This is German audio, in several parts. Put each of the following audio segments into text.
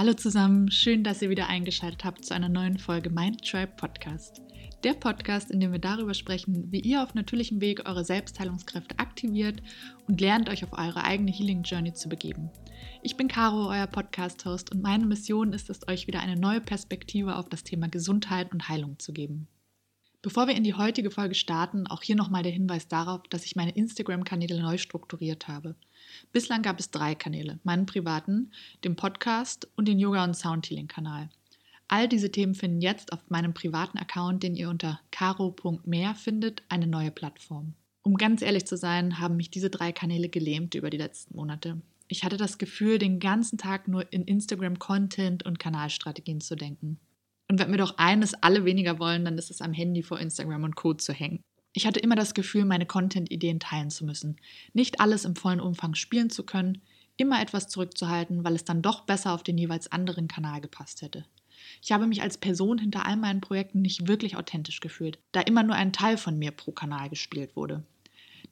Hallo zusammen, schön, dass ihr wieder eingeschaltet habt zu einer neuen Folge Mind Tribe Podcast. Der Podcast, in dem wir darüber sprechen, wie ihr auf natürlichem Weg eure Selbstheilungskräfte aktiviert und lernt, euch auf eure eigene Healing Journey zu begeben. Ich bin Caro, euer Podcast-Host, und meine Mission ist es, euch wieder eine neue Perspektive auf das Thema Gesundheit und Heilung zu geben. Bevor wir in die heutige Folge starten, auch hier nochmal der Hinweis darauf, dass ich meine Instagram-Kanäle neu strukturiert habe. Bislang gab es drei Kanäle, meinen privaten, den Podcast und den Yoga- und Soundhealing-Kanal. All diese Themen finden jetzt auf meinem privaten Account, den ihr unter caro.mehr findet, eine neue Plattform. Um ganz ehrlich zu sein, haben mich diese drei Kanäle gelähmt über die letzten Monate. Ich hatte das Gefühl, den ganzen Tag nur in Instagram-Content und Kanalstrategien zu denken. Und wenn wir doch eines alle weniger wollen, dann ist es am Handy vor Instagram und Co. zu hängen. Ich hatte immer das Gefühl, meine Content-Ideen teilen zu müssen, nicht alles im vollen Umfang spielen zu können, immer etwas zurückzuhalten, weil es dann doch besser auf den jeweils anderen Kanal gepasst hätte. Ich habe mich als Person hinter all meinen Projekten nicht wirklich authentisch gefühlt, da immer nur ein Teil von mir pro Kanal gespielt wurde.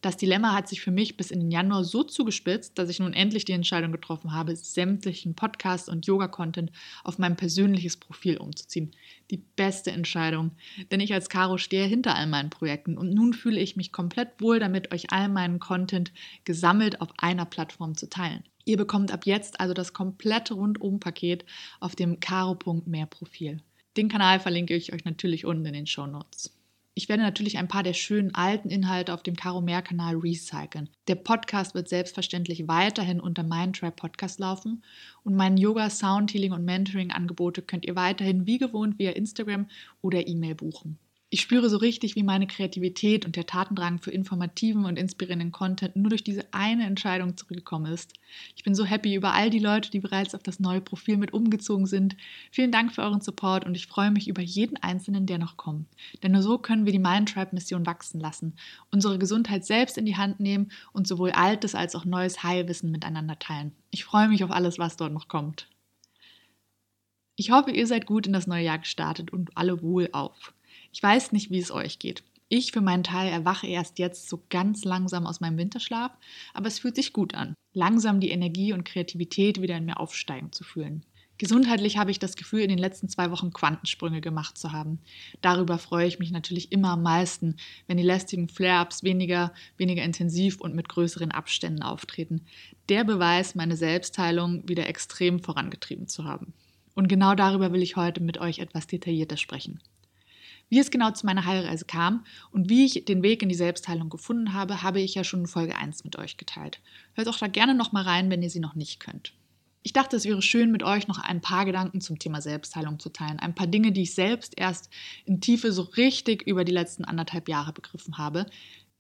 Das Dilemma hat sich für mich bis in den Januar so zugespitzt, dass ich nun endlich die Entscheidung getroffen habe, sämtlichen Podcast- und Yoga-Content auf mein persönliches Profil umzuziehen. Die beste Entscheidung, denn ich als Caro stehe hinter all meinen Projekten und nun fühle ich mich komplett wohl damit, euch all meinen Content gesammelt auf einer Plattform zu teilen. Ihr bekommt ab jetzt also das komplette Rundum-Paket auf dem caro.mehr Profil. Den Kanal verlinke ich euch natürlich unten in den Show Notes. Ich werde natürlich ein paar der schönen alten Inhalte auf dem Caro Mehr Kanal recyceln. Der Podcast wird selbstverständlich weiterhin unter Mindtrap Podcast laufen und meine Yoga, Sound Healing und Mentoring Angebote könnt ihr weiterhin wie gewohnt via Instagram oder E-Mail buchen. Ich spüre so richtig, wie meine Kreativität und der Tatendrang für informativen und inspirierenden Content nur durch diese eine Entscheidung zurückgekommen ist. Ich bin so happy über all die Leute, die bereits auf das neue Profil mit umgezogen sind. Vielen Dank für euren Support und ich freue mich über jeden Einzelnen, der noch kommt. Denn nur so können wir die Mind Tribe Mission wachsen lassen, unsere Gesundheit selbst in die Hand nehmen und sowohl altes als auch neues Heilwissen miteinander teilen. Ich freue mich auf alles, was dort noch kommt. Ich hoffe, ihr seid gut in das neue Jahr gestartet und alle wohl auf. Ich weiß nicht, wie es euch geht. Ich für meinen Teil erwache erst jetzt so ganz langsam aus meinem Winterschlaf, aber es fühlt sich gut an, langsam die Energie und Kreativität wieder in mir aufsteigen zu fühlen. Gesundheitlich habe ich das Gefühl, in den letzten zwei Wochen Quantensprünge gemacht zu haben. Darüber freue ich mich natürlich immer am meisten, wenn die lästigen Flare-ups weniger, weniger intensiv und mit größeren Abständen auftreten. Der Beweis, meine Selbstheilung wieder extrem vorangetrieben zu haben. Und genau darüber will ich heute mit euch etwas detaillierter sprechen. Wie es genau zu meiner Heilreise kam und wie ich den Weg in die Selbstheilung gefunden habe, habe ich ja schon in Folge 1 mit euch geteilt. Hört auch da gerne nochmal rein, wenn ihr sie noch nicht könnt. Ich dachte, es wäre schön, mit euch noch ein paar Gedanken zum Thema Selbstheilung zu teilen. Ein paar Dinge, die ich selbst erst in Tiefe so richtig über die letzten anderthalb Jahre begriffen habe,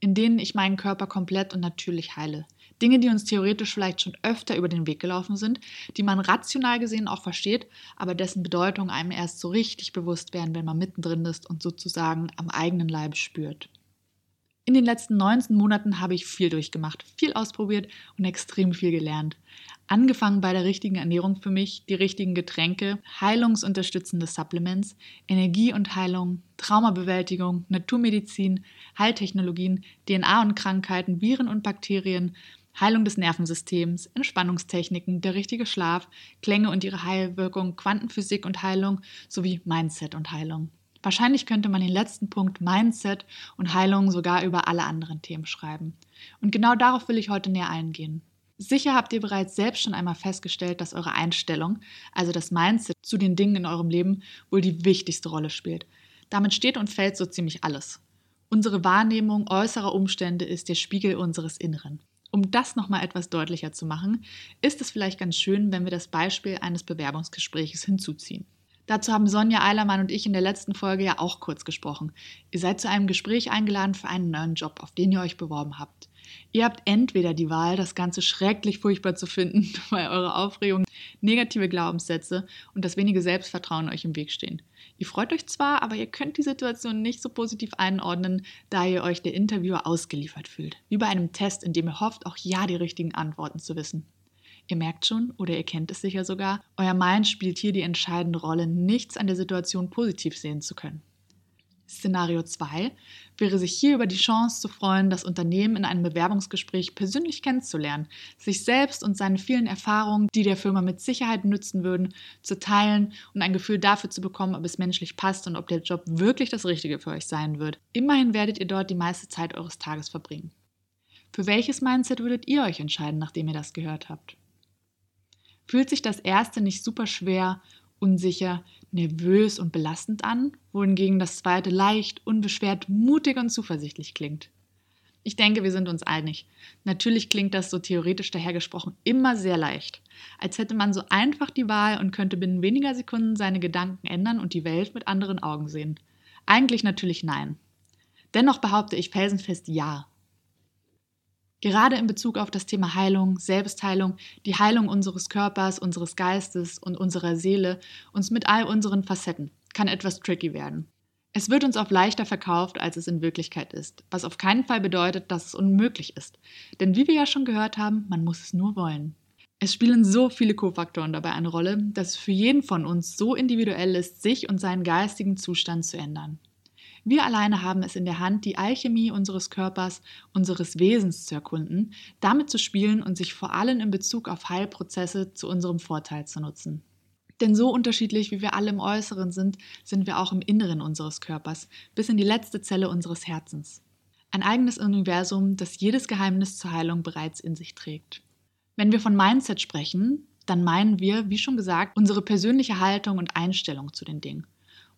in denen ich meinen Körper komplett und natürlich heile. Dinge, die uns theoretisch vielleicht schon öfter über den Weg gelaufen sind, die man rational gesehen auch versteht, aber dessen Bedeutung einem erst so richtig bewusst werden, wenn man mittendrin ist und sozusagen am eigenen Leib spürt. In den letzten 19 Monaten habe ich viel durchgemacht, viel ausprobiert und extrem viel gelernt. Angefangen bei der richtigen Ernährung für mich, die richtigen Getränke, heilungsunterstützende Supplements, Energie und Heilung, Traumabewältigung, Naturmedizin, Heiltechnologien, DNA und Krankheiten, Viren und Bakterien, Heilung des Nervensystems, Entspannungstechniken, der richtige Schlaf, Klänge und ihre Heilwirkung, Quantenphysik und Heilung sowie Mindset und Heilung. Wahrscheinlich könnte man den letzten Punkt Mindset und Heilung sogar über alle anderen Themen schreiben. Und genau darauf will ich heute näher eingehen. Sicher habt ihr bereits selbst schon einmal festgestellt, dass eure Einstellung, also das Mindset zu den Dingen in eurem Leben, wohl die wichtigste Rolle spielt. Damit steht und fällt so ziemlich alles. Unsere Wahrnehmung äußerer Umstände ist der Spiegel unseres Inneren. Um das nochmal etwas deutlicher zu machen, ist es vielleicht ganz schön, wenn wir das Beispiel eines Bewerbungsgespräches hinzuziehen. Dazu haben Sonja Eilermann und ich in der letzten Folge ja auch kurz gesprochen. Ihr seid zu einem Gespräch eingeladen für einen neuen Job, auf den ihr euch beworben habt. Ihr habt entweder die Wahl, das Ganze schrecklich furchtbar zu finden, weil eure Aufregung, negative Glaubenssätze und das wenige Selbstvertrauen euch im Weg stehen. Ihr freut euch zwar, aber ihr könnt die Situation nicht so positiv einordnen, da ihr euch der Interviewer ausgeliefert fühlt. Wie bei einem Test, in dem ihr hofft, auch ja die richtigen Antworten zu wissen. Ihr merkt schon, oder ihr kennt es sicher sogar, euer Mind spielt hier die entscheidende Rolle, nichts an der Situation positiv sehen zu können. Szenario 2 wäre sich hier über die Chance zu freuen, das Unternehmen in einem Bewerbungsgespräch persönlich kennenzulernen, sich selbst und seine vielen Erfahrungen, die der Firma mit Sicherheit nützen würden, zu teilen und ein Gefühl dafür zu bekommen, ob es menschlich passt und ob der Job wirklich das Richtige für euch sein wird. Immerhin werdet ihr dort die meiste Zeit eures Tages verbringen. Für welches Mindset würdet ihr euch entscheiden, nachdem ihr das gehört habt? Fühlt sich das erste nicht super schwer, unsicher, nervös und belastend an, wohingegen das zweite leicht, unbeschwert, mutig und zuversichtlich klingt. Ich denke, wir sind uns einig. Natürlich klingt das so theoretisch dahergesprochen immer sehr leicht, als hätte man so einfach die Wahl und könnte binnen weniger Sekunden seine Gedanken ändern und die Welt mit anderen Augen sehen. Eigentlich natürlich nein. Dennoch behaupte ich felsenfest ja. Gerade in Bezug auf das Thema Heilung, Selbstheilung, die Heilung unseres Körpers, unseres Geistes und unserer Seele, uns mit all unseren Facetten, kann etwas tricky werden. Es wird uns oft leichter verkauft, als es in Wirklichkeit ist, was auf keinen Fall bedeutet, dass es unmöglich ist. Denn wie wir ja schon gehört haben, man muss es nur wollen. Es spielen so viele Kofaktoren dabei eine Rolle, dass es für jeden von uns so individuell ist, sich und seinen geistigen Zustand zu ändern. Wir alleine haben es in der Hand, die Alchemie unseres Körpers, unseres Wesens zu erkunden, damit zu spielen und sich vor allem in Bezug auf Heilprozesse zu unserem Vorteil zu nutzen. Denn so unterschiedlich wie wir alle im Äußeren sind, sind wir auch im Inneren unseres Körpers, bis in die letzte Zelle unseres Herzens. Ein eigenes Universum, das jedes Geheimnis zur Heilung bereits in sich trägt. Wenn wir von Mindset sprechen, dann meinen wir, wie schon gesagt, unsere persönliche Haltung und Einstellung zu den Dingen.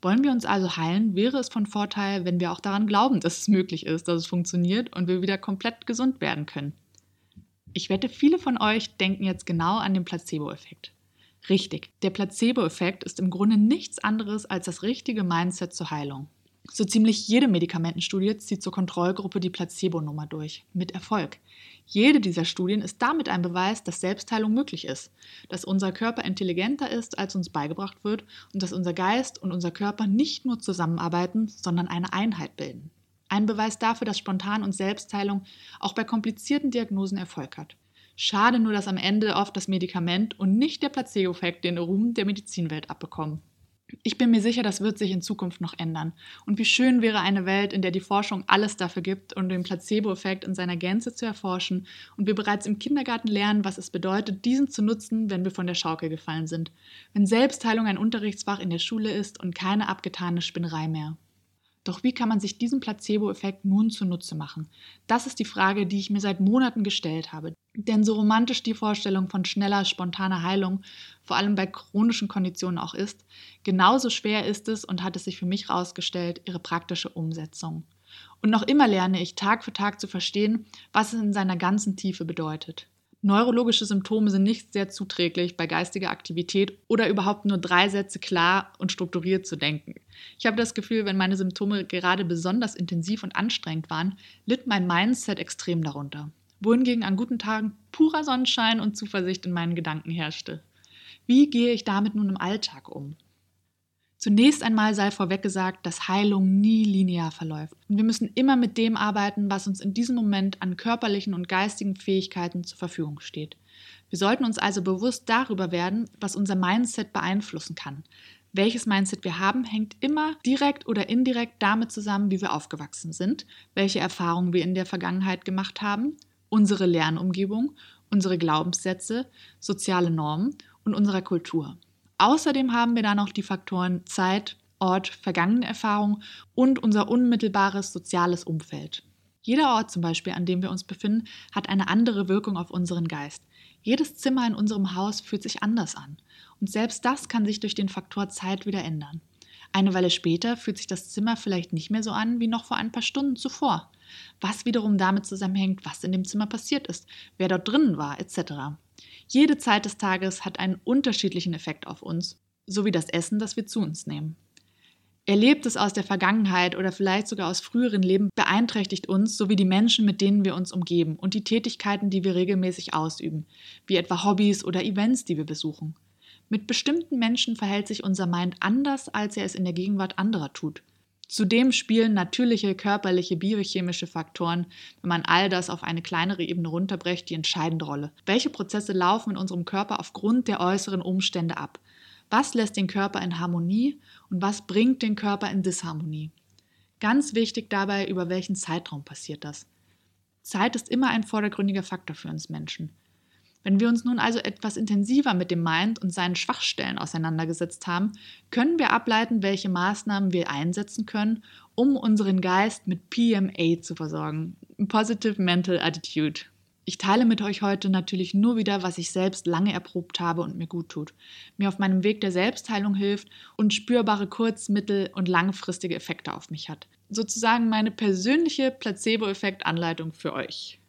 Wollen wir uns also heilen, wäre es von Vorteil, wenn wir auch daran glauben, dass es möglich ist, dass es funktioniert und wir wieder komplett gesund werden können. Ich wette, viele von euch denken jetzt genau an den Placebo-Effekt. Richtig, der Placebo-Effekt ist im Grunde nichts anderes als das richtige Mindset zur Heilung. So ziemlich jede Medikamentenstudie zieht zur Kontrollgruppe die Placebo-Nummer durch, mit Erfolg. Jede dieser Studien ist damit ein Beweis, dass Selbstheilung möglich ist, dass unser Körper intelligenter ist, als uns beigebracht wird und dass unser Geist und unser Körper nicht nur zusammenarbeiten, sondern eine Einheit bilden. Ein Beweis dafür, dass Spontan- und Selbstheilung auch bei komplizierten Diagnosen Erfolg hat. Schade nur, dass am Ende oft das Medikament und nicht der Placebo-Effekt den Ruhm der Medizinwelt abbekommen. Ich bin mir sicher, das wird sich in Zukunft noch ändern. Und wie schön wäre eine Welt, in der die Forschung alles dafür gibt, um den Placebo-Effekt in seiner Gänze zu erforschen und wir bereits im Kindergarten lernen, was es bedeutet, diesen zu nutzen, wenn wir von der Schaukel gefallen sind. Wenn Selbstheilung ein Unterrichtsfach in der Schule ist und keine abgetane Spinnerei mehr. Doch wie kann man sich diesen Placebo-Effekt nun zunutze machen? Das ist die Frage, die ich mir seit Monaten gestellt habe. Denn so romantisch die Vorstellung von schneller, spontaner Heilung, vor allem bei chronischen Konditionen auch ist, genauso schwer ist es und hat es sich für mich herausgestellt, ihre praktische Umsetzung. Und noch immer lerne ich Tag für Tag zu verstehen, was es in seiner ganzen Tiefe bedeutet. Neurologische Symptome sind nicht sehr zuträglich bei geistiger Aktivität oder überhaupt nur drei Sätze klar und strukturiert zu denken. Ich habe das Gefühl, wenn meine Symptome gerade besonders intensiv und anstrengend waren, litt mein Mindset extrem darunter. Wohingegen an guten Tagen purer Sonnenschein und Zuversicht in meinen Gedanken herrschte. Wie gehe ich damit nun im Alltag um? Zunächst einmal sei vorweg gesagt, dass Heilung nie linear verläuft. Und wir müssen immer mit dem arbeiten, was uns in diesem Moment an körperlichen und geistigen Fähigkeiten zur Verfügung steht. Wir sollten uns also bewusst darüber werden, was unser Mindset beeinflussen kann. Welches Mindset wir haben, hängt immer direkt oder indirekt damit zusammen, wie wir aufgewachsen sind, welche Erfahrungen wir in der Vergangenheit gemacht haben, unsere Lernumgebung, unsere Glaubenssätze, soziale Normen und unserer Kultur. Außerdem haben wir da noch die Faktoren Zeit, Ort, vergangene Erfahrung und unser unmittelbares soziales Umfeld. Jeder Ort zum Beispiel, an dem wir uns befinden, hat eine andere Wirkung auf unseren Geist. Jedes Zimmer in unserem Haus fühlt sich anders an. Und selbst das kann sich durch den Faktor Zeit wieder ändern. Eine Weile später fühlt sich das Zimmer vielleicht nicht mehr so an wie noch vor ein paar Stunden zuvor. Was wiederum damit zusammenhängt, was in dem Zimmer passiert ist, wer dort drinnen war, etc. Jede Zeit des Tages hat einen unterschiedlichen Effekt auf uns, sowie das Essen, das wir zu uns nehmen. Erlebtes aus der Vergangenheit oder vielleicht sogar aus früheren Leben beeinträchtigt uns sowie die Menschen, mit denen wir uns umgeben und die Tätigkeiten, die wir regelmäßig ausüben, wie etwa Hobbys oder Events, die wir besuchen. Mit bestimmten Menschen verhält sich unser Mind anders, als er es in der Gegenwart anderer tut. Zudem spielen natürliche körperliche biochemische Faktoren, wenn man all das auf eine kleinere Ebene runterbrecht, die entscheidende Rolle. Welche Prozesse laufen in unserem Körper aufgrund der äußeren Umstände ab? Was lässt den Körper in Harmonie und was bringt den Körper in Disharmonie? Ganz wichtig dabei, über welchen Zeitraum passiert das. Zeit ist immer ein vordergründiger Faktor für uns Menschen. Wenn wir uns nun also etwas intensiver mit dem Mind und seinen Schwachstellen auseinandergesetzt haben, können wir ableiten, welche Maßnahmen wir einsetzen können, um unseren Geist mit PMA zu versorgen. Positive Mental Attitude. Ich teile mit euch heute natürlich nur wieder, was ich selbst lange erprobt habe und mir gut tut, mir auf meinem Weg der Selbstheilung hilft und spürbare kurz-, mittel- und langfristige Effekte auf mich hat. Sozusagen meine persönliche Placebo-Effekt-Anleitung für euch.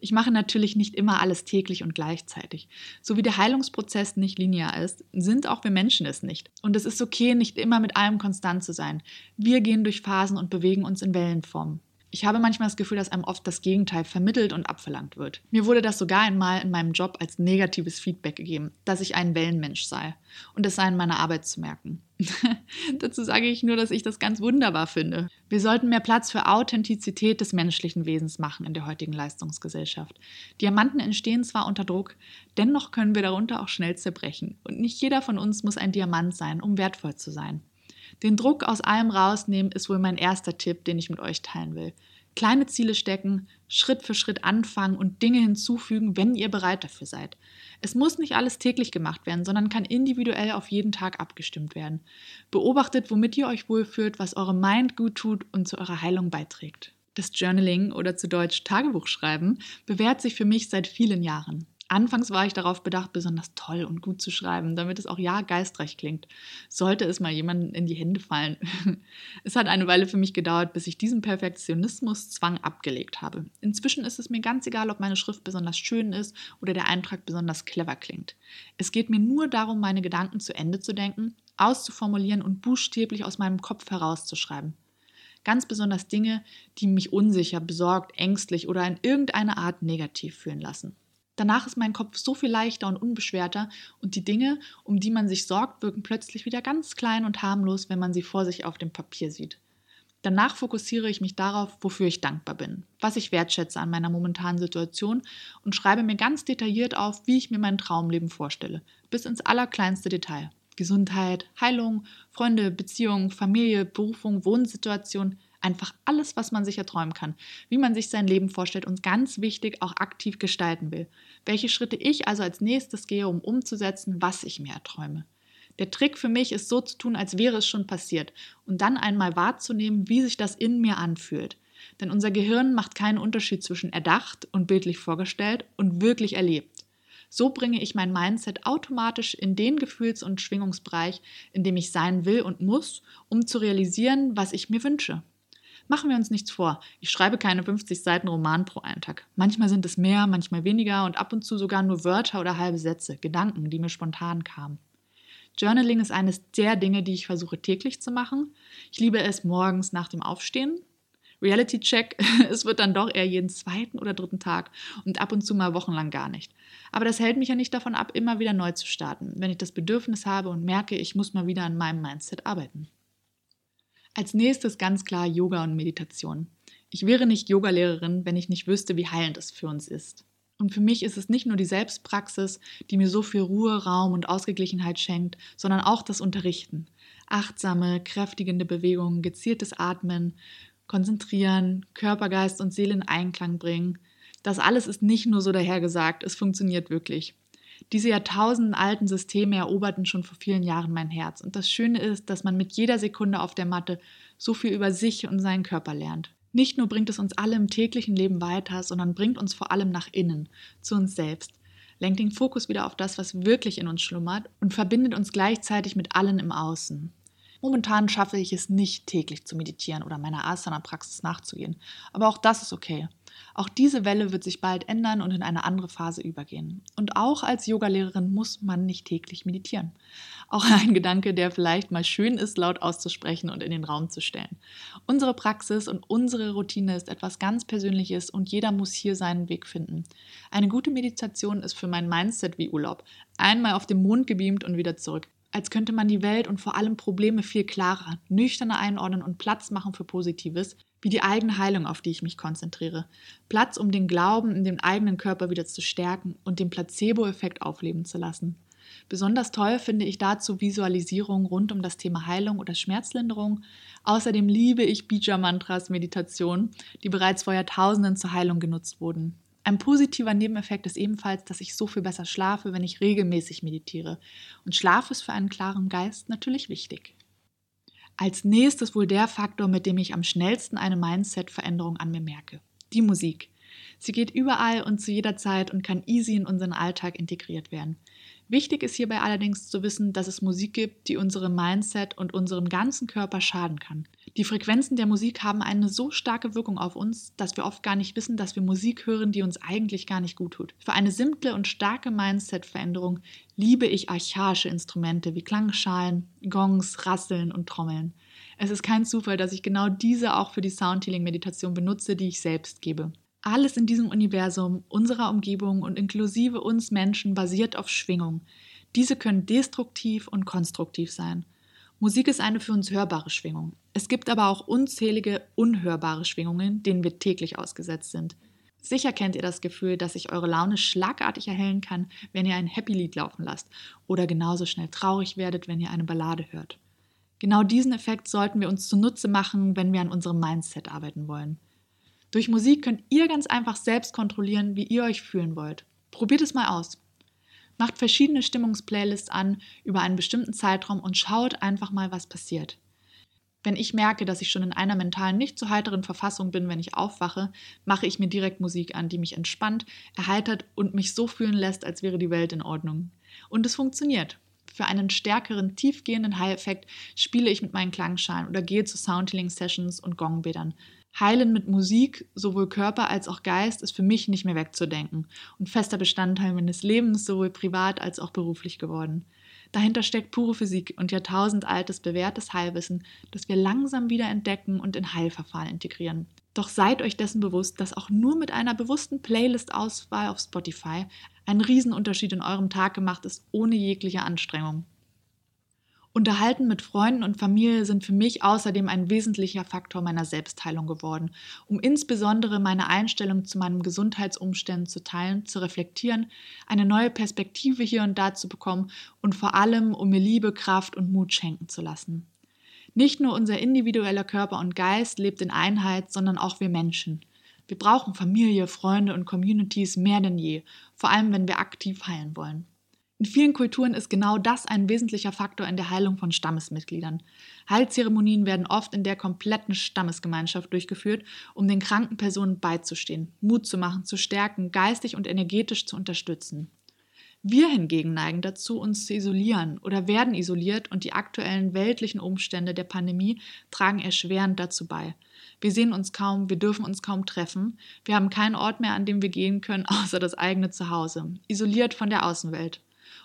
Ich mache natürlich nicht immer alles täglich und gleichzeitig. So wie der Heilungsprozess nicht linear ist, sind auch wir Menschen es nicht. Und es ist okay, nicht immer mit allem konstant zu sein. Wir gehen durch Phasen und bewegen uns in Wellenformen. Ich habe manchmal das Gefühl, dass einem oft das Gegenteil vermittelt und abverlangt wird. Mir wurde das sogar einmal in meinem Job als negatives Feedback gegeben, dass ich ein Wellenmensch sei. Und es sei in meiner Arbeit zu merken. Dazu sage ich nur, dass ich das ganz wunderbar finde. Wir sollten mehr Platz für Authentizität des menschlichen Wesens machen in der heutigen Leistungsgesellschaft. Diamanten entstehen zwar unter Druck, dennoch können wir darunter auch schnell zerbrechen. Und nicht jeder von uns muss ein Diamant sein, um wertvoll zu sein. Den Druck aus allem rausnehmen ist wohl mein erster Tipp, den ich mit euch teilen will. Kleine Ziele stecken, Schritt für Schritt anfangen und Dinge hinzufügen, wenn ihr bereit dafür seid. Es muss nicht alles täglich gemacht werden, sondern kann individuell auf jeden Tag abgestimmt werden. Beobachtet, womit ihr euch wohlfühlt, was eurem Mind gut tut und zu eurer Heilung beiträgt. Das Journaling oder zu Deutsch Tagebuchschreiben bewährt sich für mich seit vielen Jahren. Anfangs war ich darauf bedacht, besonders toll und gut zu schreiben, damit es auch ja geistreich klingt. Sollte es mal jemandem in die Hände fallen. es hat eine Weile für mich gedauert, bis ich diesen Perfektionismuszwang abgelegt habe. Inzwischen ist es mir ganz egal, ob meine Schrift besonders schön ist oder der Eintrag besonders clever klingt. Es geht mir nur darum, meine Gedanken zu Ende zu denken, auszuformulieren und buchstäblich aus meinem Kopf herauszuschreiben. Ganz besonders Dinge, die mich unsicher, besorgt, ängstlich oder in irgendeiner Art negativ fühlen lassen. Danach ist mein Kopf so viel leichter und unbeschwerter und die Dinge, um die man sich sorgt, wirken plötzlich wieder ganz klein und harmlos, wenn man sie vor sich auf dem Papier sieht. Danach fokussiere ich mich darauf, wofür ich dankbar bin, was ich wertschätze an meiner momentanen Situation und schreibe mir ganz detailliert auf, wie ich mir mein Traumleben vorstelle, bis ins allerkleinste Detail. Gesundheit, Heilung, Freunde, Beziehungen, Familie, Berufung, Wohnsituation, Einfach alles, was man sich erträumen kann, wie man sich sein Leben vorstellt und ganz wichtig auch aktiv gestalten will. Welche Schritte ich also als nächstes gehe, um umzusetzen, was ich mir erträume. Der Trick für mich ist so zu tun, als wäre es schon passiert und dann einmal wahrzunehmen, wie sich das in mir anfühlt. Denn unser Gehirn macht keinen Unterschied zwischen erdacht und bildlich vorgestellt und wirklich erlebt. So bringe ich mein Mindset automatisch in den Gefühls- und Schwingungsbereich, in dem ich sein will und muss, um zu realisieren, was ich mir wünsche. Machen wir uns nichts vor. Ich schreibe keine 50 Seiten Roman pro Eintag. Manchmal sind es mehr, manchmal weniger und ab und zu sogar nur Wörter oder halbe Sätze, Gedanken, die mir spontan kamen. Journaling ist eines der Dinge, die ich versuche täglich zu machen. Ich liebe es morgens nach dem Aufstehen. Reality Check, es wird dann doch eher jeden zweiten oder dritten Tag und ab und zu mal wochenlang gar nicht. Aber das hält mich ja nicht davon ab, immer wieder neu zu starten, wenn ich das Bedürfnis habe und merke, ich muss mal wieder an meinem Mindset arbeiten. Als nächstes ganz klar Yoga und Meditation. Ich wäre nicht Yogalehrerin, wenn ich nicht wüsste, wie heilend es für uns ist. Und für mich ist es nicht nur die Selbstpraxis, die mir so viel Ruhe, Raum und Ausgeglichenheit schenkt, sondern auch das Unterrichten. Achtsame, kräftigende Bewegungen, gezieltes Atmen, konzentrieren, Körper, Geist und Seele in Einklang bringen. Das alles ist nicht nur so dahergesagt, es funktioniert wirklich. Diese jahrtausendenalten Systeme eroberten schon vor vielen Jahren mein Herz. Und das Schöne ist, dass man mit jeder Sekunde auf der Matte so viel über sich und seinen Körper lernt. Nicht nur bringt es uns alle im täglichen Leben weiter, sondern bringt uns vor allem nach innen, zu uns selbst, lenkt den Fokus wieder auf das, was wirklich in uns schlummert und verbindet uns gleichzeitig mit allen im Außen. Momentan schaffe ich es nicht, täglich zu meditieren oder meiner Asana-Praxis nachzugehen, aber auch das ist okay. Auch diese Welle wird sich bald ändern und in eine andere Phase übergehen. Und auch als Yogalehrerin muss man nicht täglich meditieren. Auch ein Gedanke, der vielleicht mal schön ist, laut auszusprechen und in den Raum zu stellen. Unsere Praxis und unsere Routine ist etwas ganz Persönliches und jeder muss hier seinen Weg finden. Eine gute Meditation ist für mein Mindset wie Urlaub. Einmal auf dem Mond gebeamt und wieder zurück als könnte man die Welt und vor allem Probleme viel klarer, nüchterner einordnen und Platz machen für Positives, wie die eigene Heilung, auf die ich mich konzentriere. Platz, um den Glauben in den eigenen Körper wieder zu stärken und den Placebo-Effekt aufleben zu lassen. Besonders toll finde ich dazu Visualisierungen rund um das Thema Heilung oder Schmerzlinderung. Außerdem liebe ich Bija-Mantras, Meditationen, die bereits vor Jahrtausenden zur Heilung genutzt wurden. Ein positiver Nebeneffekt ist ebenfalls, dass ich so viel besser schlafe, wenn ich regelmäßig meditiere. Und Schlaf ist für einen klaren Geist natürlich wichtig. Als nächstes wohl der Faktor, mit dem ich am schnellsten eine Mindset-Veränderung an mir merke. Die Musik. Sie geht überall und zu jeder Zeit und kann easy in unseren Alltag integriert werden. Wichtig ist hierbei allerdings zu wissen, dass es Musik gibt, die unserem Mindset und unserem ganzen Körper schaden kann. Die Frequenzen der Musik haben eine so starke Wirkung auf uns, dass wir oft gar nicht wissen, dass wir Musik hören, die uns eigentlich gar nicht gut tut. Für eine simple und starke Mindset-Veränderung liebe ich archaische Instrumente wie Klangschalen, Gongs, Rasseln und Trommeln. Es ist kein Zufall, dass ich genau diese auch für die Soundhealing-Meditation benutze, die ich selbst gebe. Alles in diesem Universum, unserer Umgebung und inklusive uns Menschen basiert auf Schwingung. Diese können destruktiv und konstruktiv sein. Musik ist eine für uns hörbare Schwingung. Es gibt aber auch unzählige unhörbare Schwingungen, denen wir täglich ausgesetzt sind. Sicher kennt ihr das Gefühl, dass sich eure Laune schlagartig erhellen kann, wenn ihr ein Happy-Lied laufen lasst oder genauso schnell traurig werdet, wenn ihr eine Ballade hört. Genau diesen Effekt sollten wir uns zunutze machen, wenn wir an unserem Mindset arbeiten wollen. Durch Musik könnt ihr ganz einfach selbst kontrollieren, wie ihr euch fühlen wollt. Probiert es mal aus. Macht verschiedene Stimmungsplaylists an über einen bestimmten Zeitraum und schaut einfach mal, was passiert. Wenn ich merke, dass ich schon in einer mentalen nicht so heiteren Verfassung bin, wenn ich aufwache, mache ich mir direkt Musik an, die mich entspannt, erheitert und mich so fühlen lässt, als wäre die Welt in Ordnung. Und es funktioniert. Für einen stärkeren, tiefgehenden High-Effekt spiele ich mit meinen Klangschalen oder gehe zu Soundhealing-Sessions und Gongbädern. Heilen mit Musik, sowohl Körper als auch Geist, ist für mich nicht mehr wegzudenken und fester Bestandteil meines Lebens, sowohl privat als auch beruflich geworden. Dahinter steckt pure Physik und jahrtausendaltes bewährtes Heilwissen, das wir langsam wieder entdecken und in Heilverfahren integrieren. Doch seid euch dessen bewusst, dass auch nur mit einer bewussten Playlist-Auswahl auf Spotify ein Riesenunterschied in eurem Tag gemacht ist, ohne jegliche Anstrengung. Unterhalten mit Freunden und Familie sind für mich außerdem ein wesentlicher Faktor meiner Selbstheilung geworden, um insbesondere meine Einstellung zu meinen Gesundheitsumständen zu teilen, zu reflektieren, eine neue Perspektive hier und da zu bekommen und vor allem, um mir Liebe, Kraft und Mut schenken zu lassen. Nicht nur unser individueller Körper und Geist lebt in Einheit, sondern auch wir Menschen. Wir brauchen Familie, Freunde und Communities mehr denn je, vor allem wenn wir aktiv heilen wollen. In vielen Kulturen ist genau das ein wesentlicher Faktor in der Heilung von Stammesmitgliedern. Heilzeremonien werden oft in der kompletten Stammesgemeinschaft durchgeführt, um den kranken Personen beizustehen, Mut zu machen, zu stärken, geistig und energetisch zu unterstützen. Wir hingegen neigen dazu, uns zu isolieren oder werden isoliert und die aktuellen weltlichen Umstände der Pandemie tragen erschwerend dazu bei. Wir sehen uns kaum, wir dürfen uns kaum treffen, wir haben keinen Ort mehr, an dem wir gehen können, außer das eigene Zuhause, isoliert von der Außenwelt.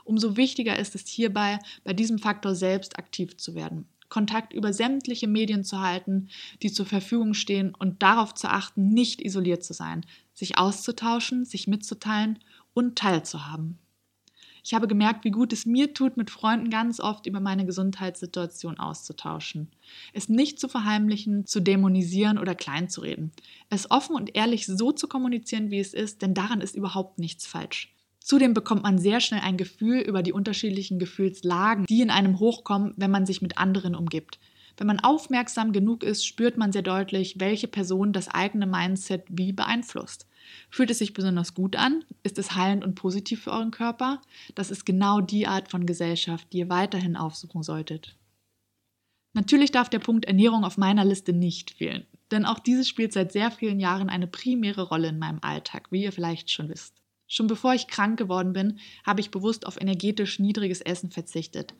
Umso wichtiger ist es hierbei, bei diesem Faktor selbst aktiv zu werden. Kontakt über sämtliche Medien zu halten, die zur Verfügung stehen und darauf zu achten, nicht isoliert zu sein, sich auszutauschen, sich mitzuteilen und teilzuhaben. Ich habe gemerkt, wie gut es mir tut, mit Freunden ganz oft über meine Gesundheitssituation auszutauschen. Es nicht zu verheimlichen, zu dämonisieren oder kleinzureden. Es offen und ehrlich so zu kommunizieren, wie es ist, denn daran ist überhaupt nichts falsch. Zudem bekommt man sehr schnell ein Gefühl über die unterschiedlichen Gefühlslagen, die in einem hochkommen, wenn man sich mit anderen umgibt. Wenn man aufmerksam genug ist, spürt man sehr deutlich, welche Person das eigene Mindset wie beeinflusst. Fühlt es sich besonders gut an? Ist es heilend und positiv für euren Körper? Das ist genau die Art von Gesellschaft, die ihr weiterhin aufsuchen solltet. Natürlich darf der Punkt Ernährung auf meiner Liste nicht fehlen, denn auch dieses spielt seit sehr vielen Jahren eine primäre Rolle in meinem Alltag, wie ihr vielleicht schon wisst. Schon bevor ich krank geworden bin, habe ich bewusst auf energetisch niedriges Essen verzichtet.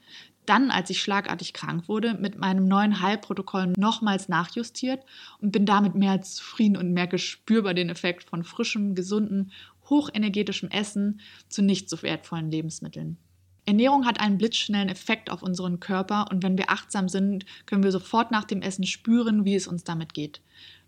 Dann, als ich schlagartig krank wurde, mit meinem neuen Heilprotokoll nochmals nachjustiert und bin damit mehr als zufrieden und merke spürbar den Effekt von frischem, gesunden, hochenergetischem Essen zu nicht so wertvollen Lebensmitteln. Ernährung hat einen blitzschnellen Effekt auf unseren Körper und wenn wir achtsam sind, können wir sofort nach dem Essen spüren, wie es uns damit geht.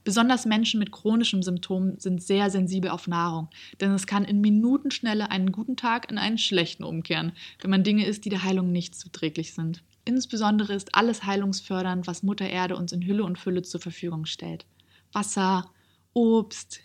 Besonders Menschen mit chronischen Symptomen sind sehr sensibel auf Nahrung, denn es kann in Minutenschnelle einen guten Tag in einen schlechten umkehren, wenn man Dinge isst, die der Heilung nicht zuträglich sind. Insbesondere ist alles heilungsfördernd, was Mutter Erde uns in Hülle und Fülle zur Verfügung stellt. Wasser, Obst,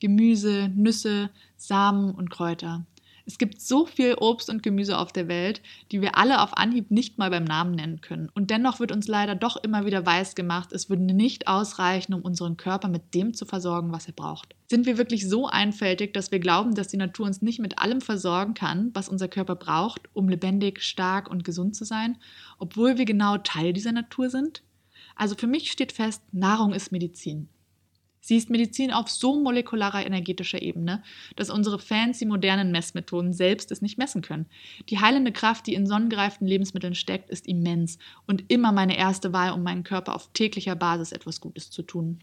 Gemüse, Nüsse, Samen und Kräuter. Es gibt so viel Obst und Gemüse auf der Welt, die wir alle auf Anhieb nicht mal beim Namen nennen können. Und dennoch wird uns leider doch immer wieder weiß gemacht, es würde nicht ausreichen, um unseren Körper mit dem zu versorgen, was er braucht. Sind wir wirklich so einfältig, dass wir glauben, dass die Natur uns nicht mit allem versorgen kann, was unser Körper braucht, um lebendig, stark und gesund zu sein, obwohl wir genau Teil dieser Natur sind? Also für mich steht fest, Nahrung ist Medizin. Sie ist Medizin auf so molekularer energetischer Ebene, dass unsere fancy modernen Messmethoden selbst es nicht messen können. Die heilende Kraft, die in sonnengereiften Lebensmitteln steckt, ist immens und immer meine erste Wahl, um meinem Körper auf täglicher Basis etwas Gutes zu tun.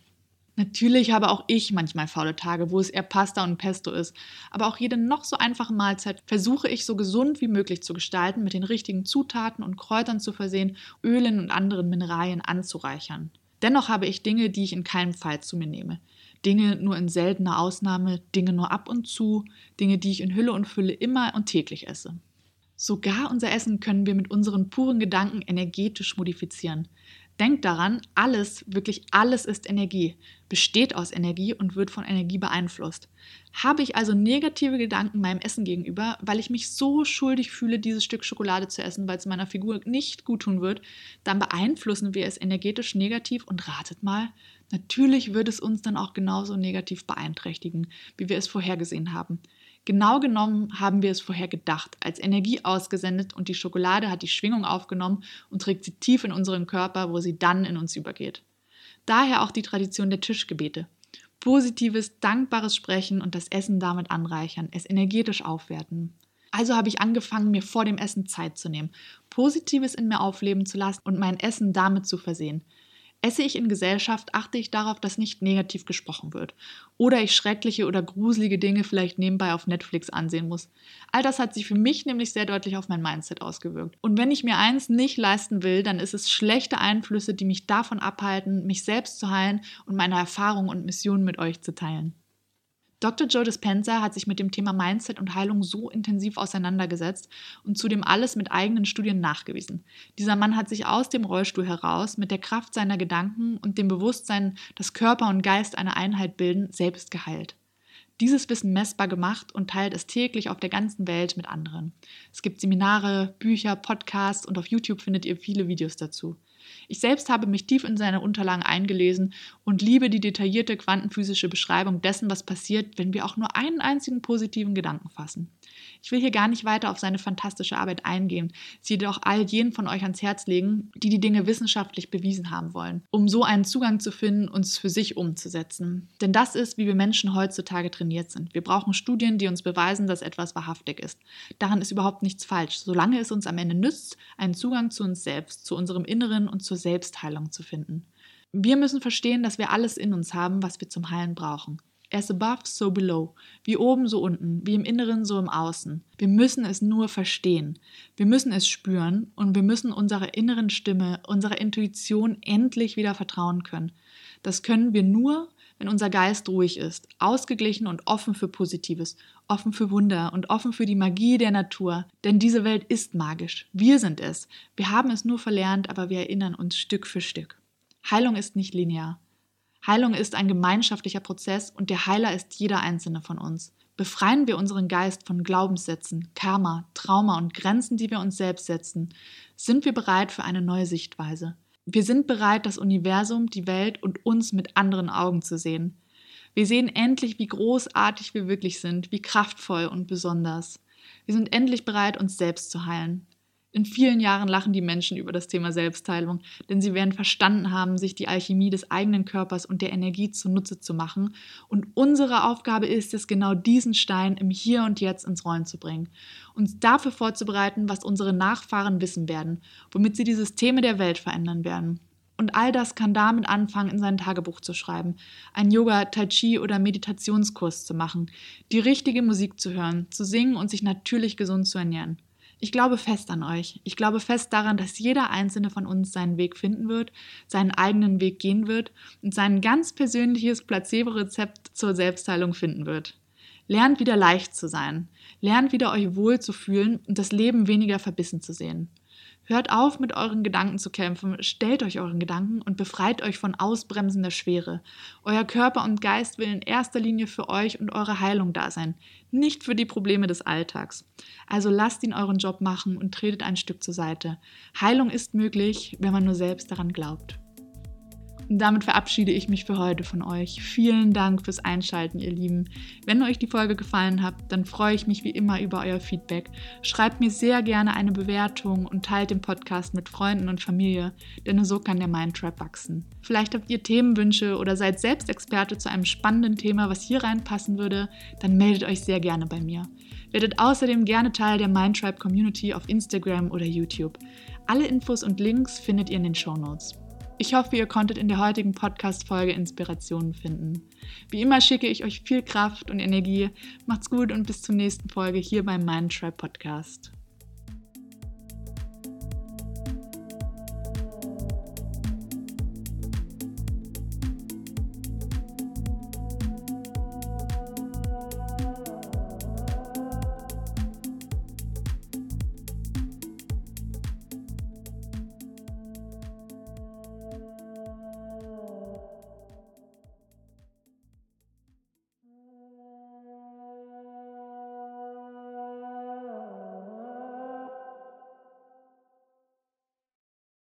Natürlich habe auch ich manchmal faule Tage, wo es eher Pasta und Pesto ist, aber auch jede noch so einfache Mahlzeit versuche ich so gesund wie möglich zu gestalten, mit den richtigen Zutaten und Kräutern zu versehen, Ölen und anderen Mineralien anzureichern. Dennoch habe ich Dinge, die ich in keinem Fall zu mir nehme. Dinge nur in seltener Ausnahme, Dinge nur ab und zu, Dinge, die ich in Hülle und Fülle immer und täglich esse. Sogar unser Essen können wir mit unseren puren Gedanken energetisch modifizieren. Denkt daran, alles, wirklich alles ist Energie, besteht aus Energie und wird von Energie beeinflusst. Habe ich also negative Gedanken meinem Essen gegenüber, weil ich mich so schuldig fühle, dieses Stück Schokolade zu essen, weil es meiner Figur nicht gut tun wird, dann beeinflussen wir es energetisch negativ und ratet mal, natürlich wird es uns dann auch genauso negativ beeinträchtigen, wie wir es vorhergesehen haben. Genau genommen haben wir es vorher gedacht, als Energie ausgesendet und die Schokolade hat die Schwingung aufgenommen und trägt sie tief in unseren Körper, wo sie dann in uns übergeht. Daher auch die Tradition der Tischgebete. Positives, dankbares Sprechen und das Essen damit anreichern, es energetisch aufwerten. Also habe ich angefangen, mir vor dem Essen Zeit zu nehmen, Positives in mir aufleben zu lassen und mein Essen damit zu versehen. Esse ich in Gesellschaft, achte ich darauf, dass nicht negativ gesprochen wird. Oder ich schreckliche oder gruselige Dinge vielleicht nebenbei auf Netflix ansehen muss. All das hat sich für mich nämlich sehr deutlich auf mein Mindset ausgewirkt. Und wenn ich mir eins nicht leisten will, dann ist es schlechte Einflüsse, die mich davon abhalten, mich selbst zu heilen und meine Erfahrungen und Missionen mit euch zu teilen. Dr. Joe Dispenza hat sich mit dem Thema Mindset und Heilung so intensiv auseinandergesetzt und zudem alles mit eigenen Studien nachgewiesen. Dieser Mann hat sich aus dem Rollstuhl heraus mit der Kraft seiner Gedanken und dem Bewusstsein, dass Körper und Geist eine Einheit bilden, selbst geheilt. Dieses Wissen messbar gemacht und teilt es täglich auf der ganzen Welt mit anderen. Es gibt Seminare, Bücher, Podcasts und auf YouTube findet ihr viele Videos dazu. Ich selbst habe mich tief in seine Unterlagen eingelesen und liebe die detaillierte quantenphysische Beschreibung dessen, was passiert, wenn wir auch nur einen einzigen positiven Gedanken fassen. Ich will hier gar nicht weiter auf seine fantastische Arbeit eingehen, sie jedoch all jenen von euch ans Herz legen, die die Dinge wissenschaftlich bewiesen haben wollen, um so einen Zugang zu finden, uns für sich umzusetzen. Denn das ist, wie wir Menschen heutzutage trainiert sind. Wir brauchen Studien, die uns beweisen, dass etwas wahrhaftig ist. Daran ist überhaupt nichts falsch, solange es uns am Ende nützt, einen Zugang zu uns selbst, zu unserem Inneren und zur Selbstheilung zu finden. Wir müssen verstehen, dass wir alles in uns haben, was wir zum Heilen brauchen. As above, so below. Wie oben, so unten. Wie im Inneren, so im Außen. Wir müssen es nur verstehen. Wir müssen es spüren und wir müssen unserer inneren Stimme, unserer Intuition endlich wieder vertrauen können. Das können wir nur, wenn unser Geist ruhig ist, ausgeglichen und offen für Positives, offen für Wunder und offen für die Magie der Natur. Denn diese Welt ist magisch. Wir sind es. Wir haben es nur verlernt, aber wir erinnern uns Stück für Stück. Heilung ist nicht linear. Heilung ist ein gemeinschaftlicher Prozess und der Heiler ist jeder einzelne von uns. Befreien wir unseren Geist von Glaubenssätzen, Karma, Trauma und Grenzen, die wir uns selbst setzen, sind wir bereit für eine neue Sichtweise. Wir sind bereit, das Universum, die Welt und uns mit anderen Augen zu sehen. Wir sehen endlich, wie großartig wir wirklich sind, wie kraftvoll und besonders. Wir sind endlich bereit, uns selbst zu heilen. In vielen Jahren lachen die Menschen über das Thema Selbstheilung, denn sie werden verstanden haben, sich die Alchemie des eigenen Körpers und der Energie zunutze zu machen. Und unsere Aufgabe ist es, genau diesen Stein im Hier und Jetzt ins Rollen zu bringen, uns dafür vorzubereiten, was unsere Nachfahren wissen werden, womit sie die Systeme der Welt verändern werden. Und all das kann damit anfangen, in sein Tagebuch zu schreiben, einen Yoga, Tai Chi oder Meditationskurs zu machen, die richtige Musik zu hören, zu singen und sich natürlich gesund zu ernähren. Ich glaube fest an euch. Ich glaube fest daran, dass jeder einzelne von uns seinen Weg finden wird, seinen eigenen Weg gehen wird und sein ganz persönliches Placebo-Rezept zur Selbstheilung finden wird. Lernt wieder leicht zu sein. Lernt wieder euch wohl zu fühlen und das Leben weniger verbissen zu sehen. Hört auf, mit euren Gedanken zu kämpfen, stellt euch euren Gedanken und befreit euch von ausbremsender Schwere. Euer Körper und Geist will in erster Linie für euch und eure Heilung da sein, nicht für die Probleme des Alltags. Also lasst ihn euren Job machen und tretet ein Stück zur Seite. Heilung ist möglich, wenn man nur selbst daran glaubt. Damit verabschiede ich mich für heute von euch. Vielen Dank fürs Einschalten, ihr Lieben. Wenn euch die Folge gefallen hat, dann freue ich mich wie immer über euer Feedback. Schreibt mir sehr gerne eine Bewertung und teilt den Podcast mit Freunden und Familie, denn nur so kann der Mindtrap wachsen. Vielleicht habt ihr Themenwünsche oder seid selbst Experte zu einem spannenden Thema, was hier reinpassen würde, dann meldet euch sehr gerne bei mir. Werdet außerdem gerne Teil der Mindtribe Community auf Instagram oder YouTube. Alle Infos und Links findet ihr in den Show Notes. Ich hoffe, ihr konntet in der heutigen Podcast-Folge Inspirationen finden. Wie immer schicke ich euch viel Kraft und Energie. Macht's gut und bis zur nächsten Folge hier beim Mind Tribe Podcast.